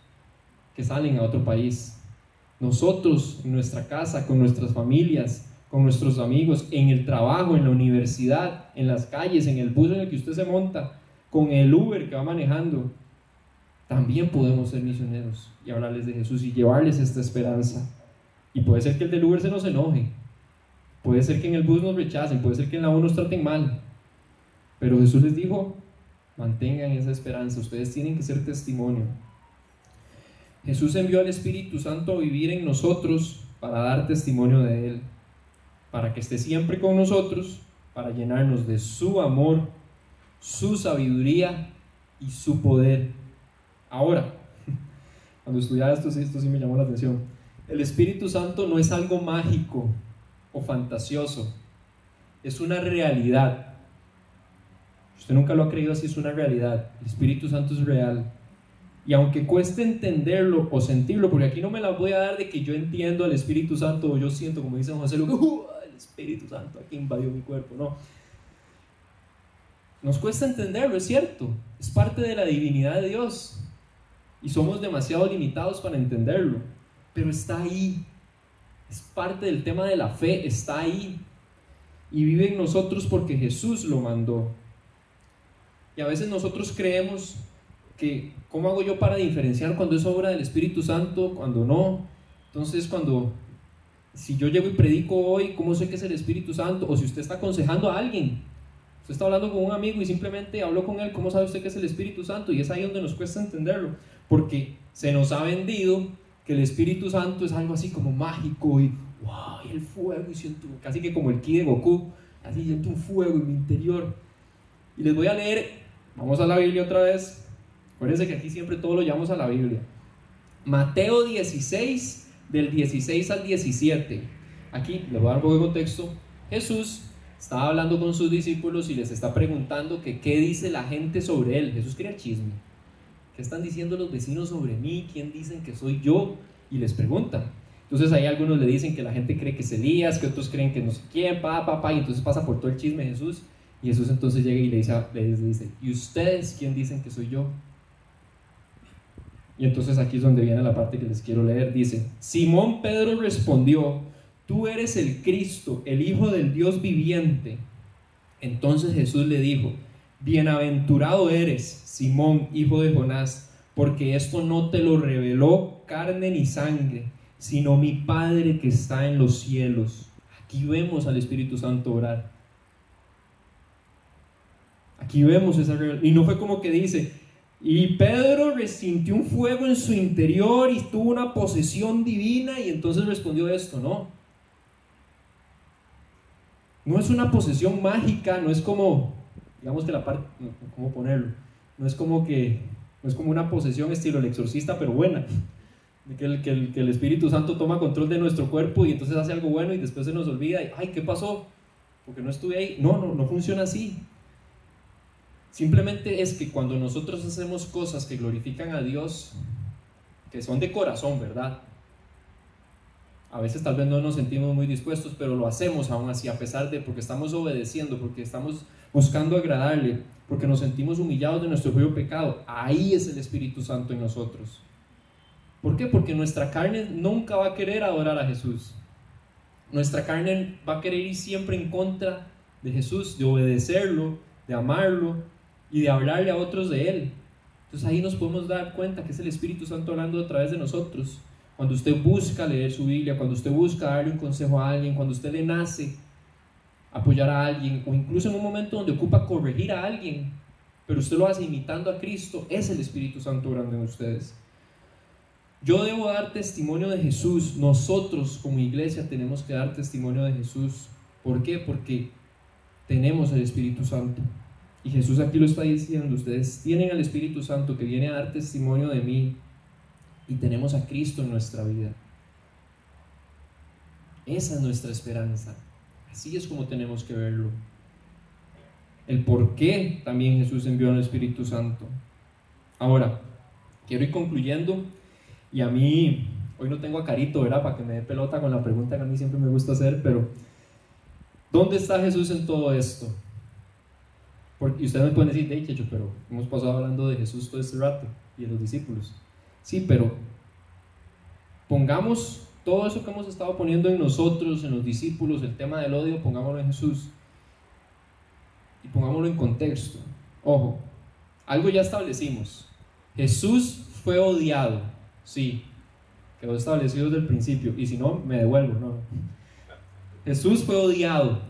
que salen a otro país. Nosotros, en nuestra casa, con nuestras familias, con nuestros amigos, en el trabajo, en la universidad, en las calles, en el bus en el que usted se monta, con el Uber que va manejando, también podemos ser misioneros y hablarles de Jesús y llevarles esta esperanza. Y puede ser que el del Uber se nos enoje. Puede ser que en el bus nos rechacen. Puede ser que en la U nos traten mal. Pero Jesús les dijo, mantengan esa esperanza. Ustedes tienen que ser testimonio. Jesús envió al Espíritu Santo a vivir en nosotros para dar testimonio de Él. Para que esté siempre con nosotros. Para llenarnos de su amor, su sabiduría y su poder. Ahora, cuando estudiaba esto, esto sí me llamó la atención. El Espíritu Santo no es algo mágico o fantasioso, es una realidad. Usted nunca lo ha creído así, es una realidad. El Espíritu Santo es real. Y aunque cueste entenderlo o sentirlo, porque aquí no me la voy a dar de que yo entiendo al Espíritu Santo o yo siento, como dice José Lucas, uh, el Espíritu Santo aquí invadió mi cuerpo. No. Nos cuesta entenderlo, es cierto. Es parte de la divinidad de Dios y somos demasiado limitados para entenderlo, pero está ahí, es parte del tema de la fe, está ahí y vive en nosotros porque Jesús lo mandó. Y a veces nosotros creemos que, ¿cómo hago yo para diferenciar cuando es obra del Espíritu Santo, cuando no? Entonces, cuando, si yo llego y predico hoy, ¿cómo sé que es el Espíritu Santo? O si usted está aconsejando a alguien, usted está hablando con un amigo y simplemente habló con él, ¿cómo sabe usted que es el Espíritu Santo? Y es ahí donde nos cuesta entenderlo porque se nos ha vendido que el Espíritu Santo es algo así como mágico y wow, y el fuego, y siento casi que como el ki de Goku, así siento un fuego en mi interior. Y les voy a leer, vamos a la Biblia otra vez. Acuérdense que aquí siempre todo lo llamamos a la Biblia. Mateo 16, del 16 al 17. Aquí les voy a dar un poco de contexto. Jesús estaba hablando con sus discípulos y les está preguntando que qué dice la gente sobre él. Jesús quería chisme. ¿Qué están diciendo los vecinos sobre mí? ¿Quién dicen que soy yo? Y les preguntan. Entonces ahí algunos le dicen que la gente cree que es Elías, que otros creen que no sé quién, pa, pa, pa, y entonces pasa por todo el chisme Jesús. Y Jesús entonces llega y le dice, le dice, ¿y ustedes quién dicen que soy yo? Y entonces aquí es donde viene la parte que les quiero leer. Dice, Simón Pedro respondió, tú eres el Cristo, el Hijo del Dios viviente. Entonces Jesús le dijo, Bienaventurado eres, Simón, hijo de Jonás, porque esto no te lo reveló carne ni sangre, sino mi Padre que está en los cielos. Aquí vemos al Espíritu Santo orar. Aquí vemos esa Y no fue como que dice, y Pedro resintió un fuego en su interior y tuvo una posesión divina y entonces respondió esto, ¿no? No es una posesión mágica, no es como digamos que la parte, ¿cómo ponerlo? No es como que, no es como una posesión estilo el exorcista, pero buena. Que el, que, el, que el Espíritu Santo toma control de nuestro cuerpo y entonces hace algo bueno y después se nos olvida y, ay, ¿qué pasó? Porque no estuve ahí. No, no, no funciona así. Simplemente es que cuando nosotros hacemos cosas que glorifican a Dios, que son de corazón, ¿verdad? A veces tal vez no nos sentimos muy dispuestos, pero lo hacemos aún así, a pesar de, porque estamos obedeciendo, porque estamos buscando agradarle, porque nos sentimos humillados de nuestro propio pecado. Ahí es el Espíritu Santo en nosotros. ¿Por qué? Porque nuestra carne nunca va a querer adorar a Jesús. Nuestra carne va a querer ir siempre en contra de Jesús, de obedecerlo, de amarlo y de hablarle a otros de Él. Entonces ahí nos podemos dar cuenta que es el Espíritu Santo hablando a través de nosotros. Cuando usted busca leer su Biblia, cuando usted busca darle un consejo a alguien, cuando usted le nace apoyar a alguien o incluso en un momento donde ocupa corregir a alguien, pero usted lo hace imitando a Cristo, es el Espíritu Santo grande en ustedes. Yo debo dar testimonio de Jesús, nosotros como iglesia tenemos que dar testimonio de Jesús. ¿Por qué? Porque tenemos el Espíritu Santo. Y Jesús aquí lo está diciendo, ustedes tienen al Espíritu Santo que viene a dar testimonio de mí y tenemos a Cristo en nuestra vida. Esa es nuestra esperanza. Así es como tenemos que verlo. El por qué también Jesús envió al Espíritu Santo. Ahora, quiero ir concluyendo y a mí, hoy no tengo a Carito, ¿verdad? Para que me dé pelota con la pregunta que a mí siempre me gusta hacer, pero ¿dónde está Jesús en todo esto? Porque, y ustedes me pueden decir, de hecho, pero hemos pasado hablando de Jesús todo este rato y de los discípulos. Sí, pero pongamos todo eso que hemos estado poniendo en nosotros, en los discípulos, el tema del odio, pongámoslo en Jesús. Y pongámoslo en contexto. Ojo, algo ya establecimos. Jesús fue odiado, sí. quedó establecido desde el principio, y si no, me devuelvo, no. Jesús fue odiado.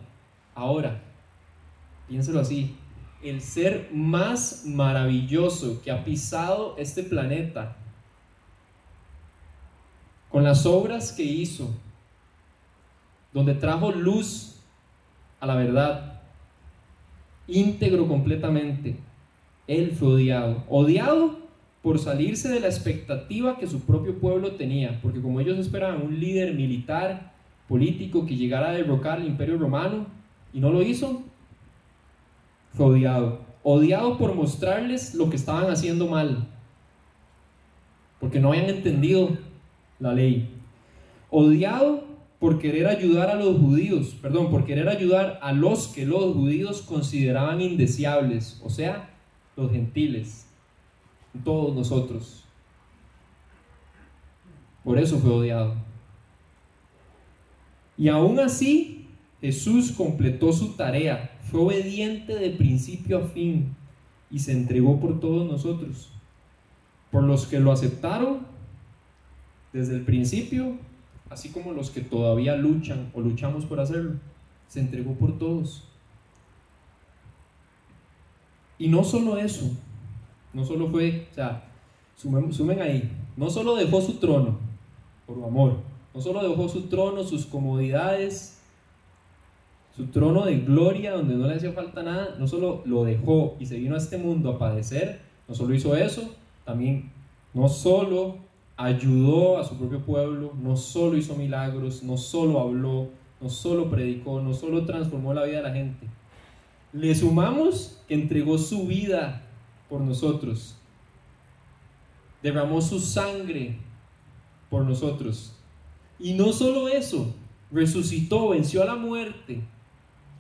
Ahora, piénselo así, el ser más maravilloso que ha pisado este planeta, con las obras que hizo, donde trajo luz a la verdad, íntegro completamente, él fue odiado. Odiado por salirse de la expectativa que su propio pueblo tenía, porque como ellos esperaban un líder militar, político que llegara a derrocar el imperio romano y no lo hizo, odiado. Odiado por mostrarles lo que estaban haciendo mal, porque no habían entendido la ley. Odiado por querer ayudar a los judíos, perdón, por querer ayudar a los que los judíos consideraban indeseables, o sea, los gentiles, todos nosotros. Por eso fue odiado. Y aún así, Jesús completó su tarea, fue obediente de principio a fin y se entregó por todos nosotros, por los que lo aceptaron desde el principio, así como los que todavía luchan o luchamos por hacerlo, se entregó por todos. Y no solo eso, no solo fue, o sea, sumen, ahí, no solo dejó su trono por amor, no solo dejó su trono, sus comodidades, su trono de gloria donde no le hacía falta nada, no solo lo dejó y se vino a este mundo a padecer, no solo hizo eso, también no solo ayudó a su propio pueblo, no solo hizo milagros, no solo habló, no solo predicó, no solo transformó la vida de la gente, le sumamos que entregó su vida por nosotros. Derramó su sangre por nosotros. Y no solo eso, resucitó, venció a la muerte.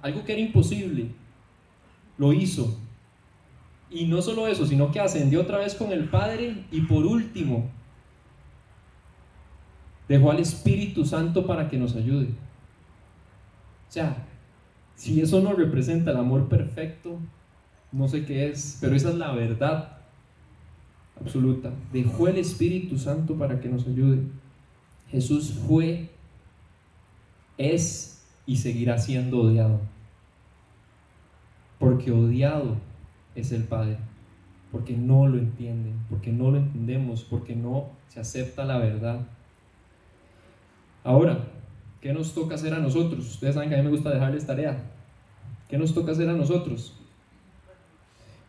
Algo que era imposible. Lo hizo. Y no solo eso, sino que ascendió otra vez con el Padre. Y por último, dejó al Espíritu Santo para que nos ayude. O sea, si eso no representa el amor perfecto, no sé qué es, pero esa es la verdad absoluta. Dejó el Espíritu Santo para que nos ayude. Jesús fue, es y seguirá siendo odiado. Porque odiado es el Padre. Porque no lo entienden, porque no lo entendemos, porque no se acepta la verdad. Ahora, ¿Qué nos toca hacer a nosotros? Ustedes saben que a mí me gusta dejarles tarea. ¿Qué nos toca hacer a nosotros?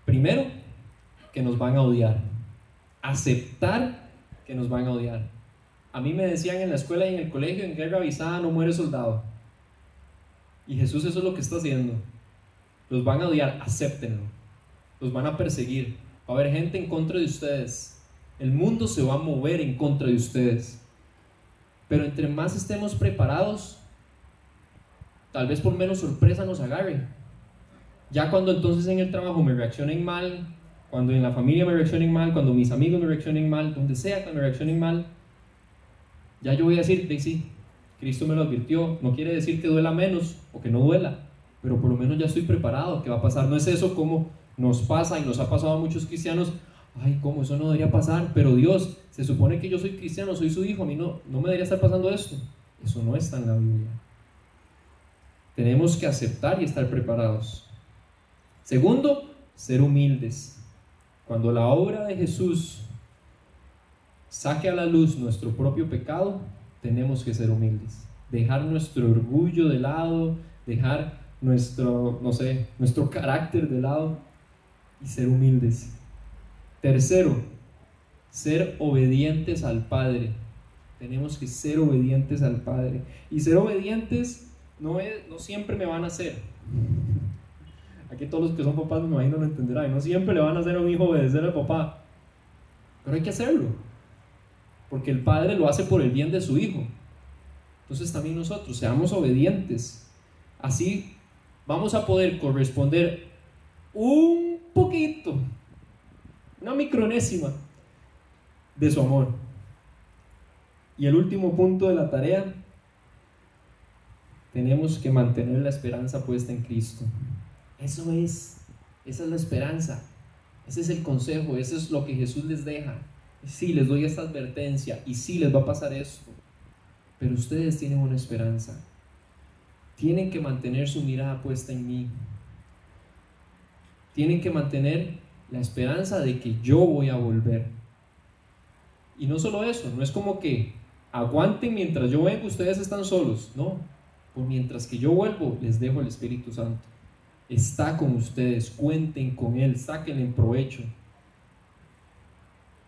Primero, que nos van a odiar. Aceptar que nos van a odiar. A mí me decían en la escuela y en el colegio, en guerra avisada no muere soldado. Y Jesús eso es lo que está haciendo. Los van a odiar, acéptenlo. Los van a perseguir. Va a haber gente en contra de ustedes. El mundo se va a mover en contra de ustedes. Pero entre más estemos preparados, tal vez por menos sorpresa nos agarre. Ya cuando entonces en el trabajo me reaccionen mal, cuando en la familia me reaccionen mal, cuando mis amigos me reaccionen mal, donde sea que me reaccionen mal, ya yo voy a decir, sí, Cristo me lo advirtió. No quiere decir que duela menos o que no duela, pero por lo menos ya estoy preparado. ¿Qué va a pasar? No es eso como nos pasa y nos ha pasado a muchos cristianos ay, ¿cómo? Eso no debería pasar, pero Dios, se supone que yo soy cristiano, soy su hijo, a mí no, no me debería estar pasando esto. Eso no está en la Biblia. Tenemos que aceptar y estar preparados. Segundo, ser humildes. Cuando la obra de Jesús saque a la luz nuestro propio pecado, tenemos que ser humildes. Dejar nuestro orgullo de lado, dejar nuestro, no sé, nuestro carácter de lado y ser humildes. Tercero, ser obedientes al Padre. Tenemos que ser obedientes al Padre. Y ser obedientes no, es, no siempre me van a hacer. Aquí todos los que son papás me imagino lo entenderán. No siempre le van a hacer a un hijo obedecer al papá. Pero hay que hacerlo. Porque el Padre lo hace por el bien de su hijo. Entonces también nosotros seamos obedientes. Así vamos a poder corresponder un poquito una micronésima de su amor. Y el último punto de la tarea, tenemos que mantener la esperanza puesta en Cristo. Eso es, esa es la esperanza, ese es el consejo, eso es lo que Jesús les deja. sí, les doy esta advertencia y sí, les va a pasar esto. Pero ustedes tienen una esperanza. Tienen que mantener su mirada puesta en mí. Tienen que mantener la esperanza de que yo voy a volver. Y no solo eso, no es como que aguanten mientras yo vengo, ustedes están solos. No, por mientras que yo vuelvo, les dejo el Espíritu Santo. Está con ustedes, cuenten con Él, sáquenle en provecho.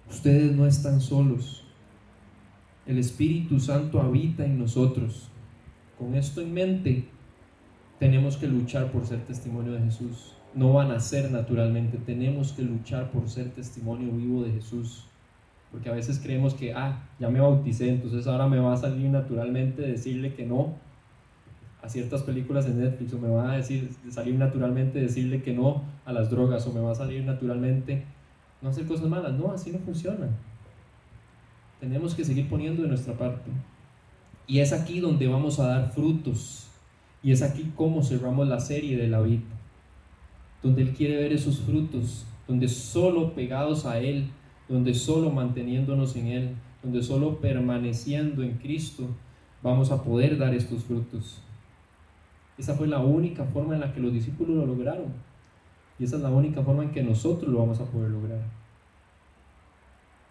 Ustedes no están solos. El Espíritu Santo habita en nosotros. Con esto en mente, tenemos que luchar por ser testimonio de Jesús. No van a ser naturalmente, tenemos que luchar por ser testimonio vivo de Jesús. Porque a veces creemos que, ah, ya me bauticé, entonces ahora me va a salir naturalmente decirle que no a ciertas películas en Netflix, o me va a decir, salir naturalmente decirle que no a las drogas, o me va a salir naturalmente no hacer cosas malas. No, así no funciona. Tenemos que seguir poniendo de nuestra parte. Y es aquí donde vamos a dar frutos. Y es aquí como cerramos la serie de la vida. Donde Él quiere ver esos frutos. Donde solo pegados a Él, donde solo manteniéndonos en Él, donde solo permaneciendo en Cristo, vamos a poder dar estos frutos. Esa fue la única forma en la que los discípulos lo lograron. Y esa es la única forma en que nosotros lo vamos a poder lograr.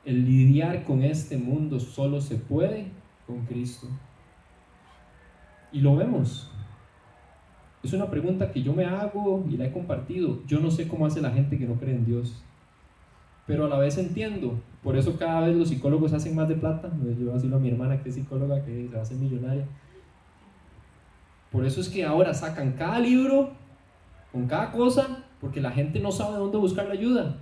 El lidiar con este mundo solo se puede con Cristo. Y lo vemos. Es una pregunta que yo me hago y la he compartido. Yo no sé cómo hace la gente que no cree en Dios. Pero a la vez entiendo. Por eso cada vez los psicólogos hacen más de plata. Yo decirlo a mi hermana que es psicóloga, que se hace millonaria. Por eso es que ahora sacan cada libro con cada cosa porque la gente no sabe dónde buscar la ayuda.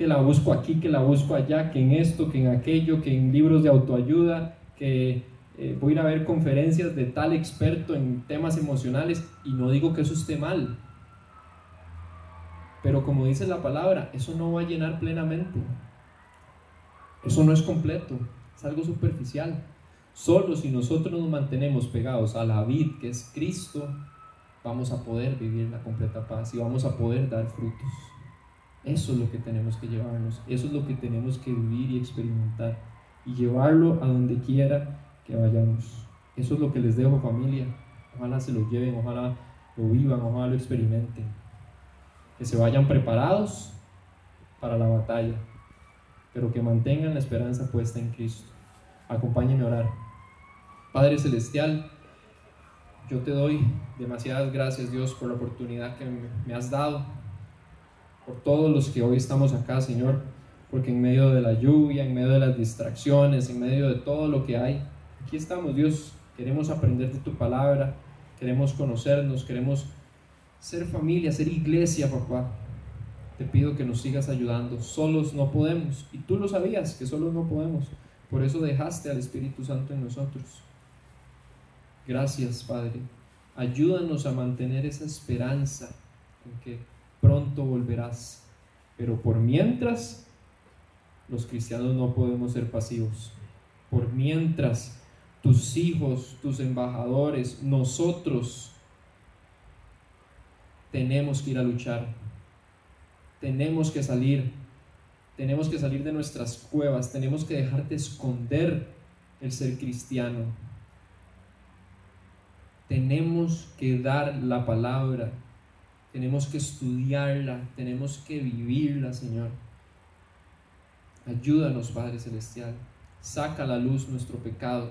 Que la busco aquí, que la busco allá, que en esto, que en aquello, que en libros de autoayuda, que eh, voy a ir a ver conferencias de tal experto en temas emocionales y no digo que eso esté mal. Pero como dice la palabra, eso no va a llenar plenamente. Eso no es completo, es algo superficial. Solo si nosotros nos mantenemos pegados a la vid que es Cristo, vamos a poder vivir la completa paz y vamos a poder dar frutos. Eso es lo que tenemos que llevarnos, eso es lo que tenemos que vivir y experimentar y llevarlo a donde quiera que vayamos. Eso es lo que les dejo familia. Ojalá se lo lleven, ojalá lo vivan, ojalá lo experimenten. Que se vayan preparados para la batalla, pero que mantengan la esperanza puesta en Cristo. Acompáñenme a orar. Padre Celestial, yo te doy demasiadas gracias, Dios, por la oportunidad que me has dado, por todos los que hoy estamos acá, Señor, porque en medio de la lluvia, en medio de las distracciones, en medio de todo lo que hay, aquí estamos, Dios. Queremos aprender de tu palabra, queremos conocernos, queremos ser familia, ser iglesia, papá. Te pido que nos sigas ayudando. Solos no podemos. Y tú lo sabías, que solos no podemos. Por eso dejaste al Espíritu Santo en nosotros. Gracias, Padre. Ayúdanos a mantener esa esperanza en que pronto volverás. Pero por mientras, los cristianos no podemos ser pasivos. Por mientras, tus hijos, tus embajadores, nosotros tenemos que ir a luchar. Tenemos que salir. Tenemos que salir de nuestras cuevas. Tenemos que dejar de esconder el ser cristiano tenemos que dar la palabra, tenemos que estudiarla, tenemos que vivirla, Señor. Ayúdanos, Padre Celestial. Saca a la luz nuestro pecado,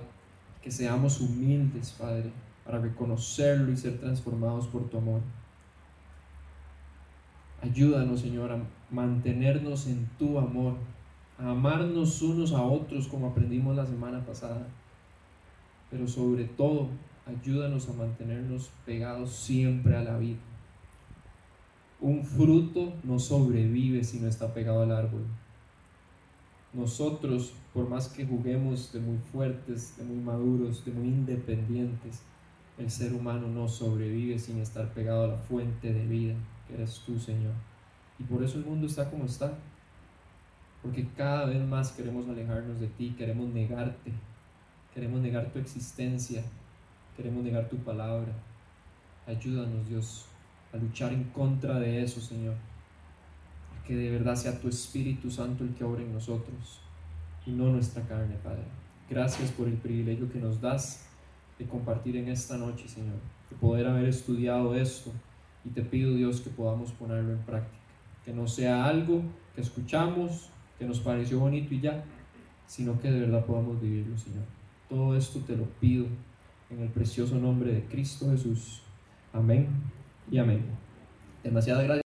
que seamos humildes, Padre, para reconocerlo y ser transformados por tu amor. Ayúdanos, Señor, a mantenernos en tu amor, a amarnos unos a otros como aprendimos la semana pasada, pero sobre todo ayúdanos a mantenernos pegados siempre a la vida. Un fruto no sobrevive si no está pegado al árbol. Nosotros, por más que juguemos de muy fuertes, de muy maduros, de muy independientes, el ser humano no sobrevive sin estar pegado a la fuente de vida, que eres tú, Señor. Y por eso el mundo está como está. Porque cada vez más queremos alejarnos de ti, queremos negarte, queremos negar tu existencia, Queremos negar tu palabra. Ayúdanos, Dios, a luchar en contra de eso, Señor. Que de verdad sea tu Espíritu Santo el que obra en nosotros y no nuestra carne, Padre. Gracias por el privilegio que nos das de compartir en esta noche, Señor, de poder haber estudiado esto y te pido, Dios, que podamos ponerlo en práctica, que no sea algo que escuchamos, que nos pareció bonito y ya, sino que de verdad podamos vivirlo, Señor. Todo esto te lo pido en el precioso nombre de Cristo Jesús. Amén y amén. Demasiada gracias.